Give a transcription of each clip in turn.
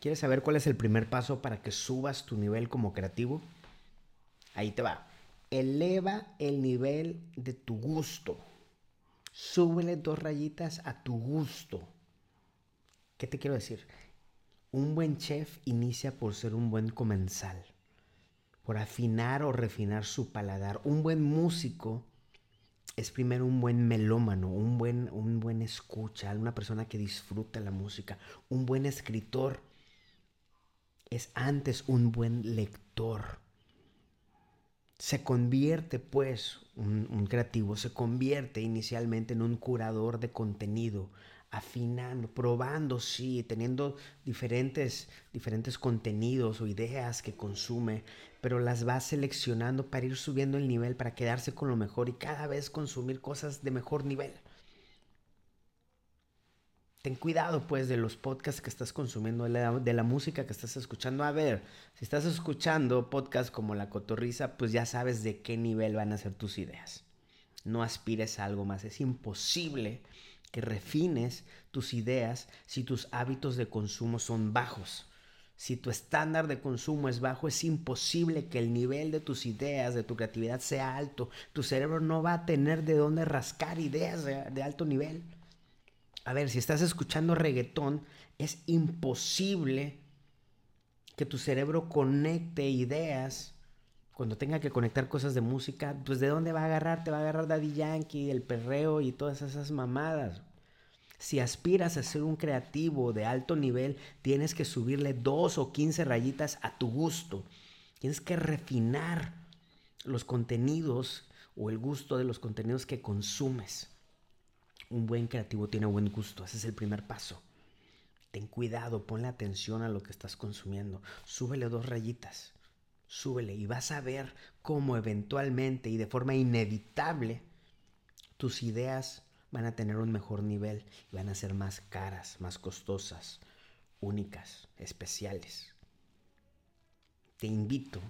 ¿Quieres saber cuál es el primer paso para que subas tu nivel como creativo? Ahí te va. Eleva el nivel de tu gusto. Súbele dos rayitas a tu gusto. ¿Qué te quiero decir? Un buen chef inicia por ser un buen comensal, por afinar o refinar su paladar. Un buen músico es primero un buen melómano, un buen, un buen escucha, una persona que disfruta la música. Un buen escritor es antes un buen lector. Se convierte, pues, un, creativo, se convierte inicialmente en un curador de contenido, afinando, probando, sí, teniendo diferentes, diferentes contenidos o ideas que consume, pero las va seleccionando para ir subiendo el nivel, para quedarse con lo mejor y cada vez consumir cosas de mejor nivel. Ten cuidado pues de los podcasts que estás consumiendo, de la, música que estás escuchando. A ver, si estás escuchando podcasts como La Cotorriza, pues ya sabes de qué nivel van a ser tus ideas. No aspires a algo más. Es imposible que refines tus ideas si tus hábitos de consumo son bajos. Si tu estándar de consumo es bajo, es imposible que el nivel de tus ideas, de tu creatividad sea alto. Tu cerebro no va a tener de dónde rascar ideas de alto nivel. A ver, si estás escuchando reggaetón, es imposible que tu cerebro conecte ideas cuando tenga que conectar cosas de música, pues de dónde va a agarrar? Te va a agarrar Daddy Yankee, el perreo y todas esas mamadas. Si aspiras a ser un creativo de alto nivel, tienes que subirle dos o quince rayitas a tu gusto. Tienes que refinar los contenidos o el gusto de los contenidos que consumes. Un buen creativo tiene buen gusto, ese es el primer paso. Ten cuidado, ponle atención a lo que estás consumiendo. Súbele dos rayitas, súbele y vas a ver cómo eventualmente y de forma inevitable tus ideas van a tener un mejor nivel y van a ser más caras, más costosas, únicas, especiales. Te invito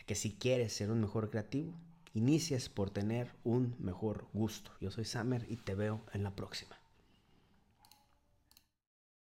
a que si quieres ser un mejor creativo, inicias por tener un mejor gusto. Yo soy Samer y te veo en la próxima.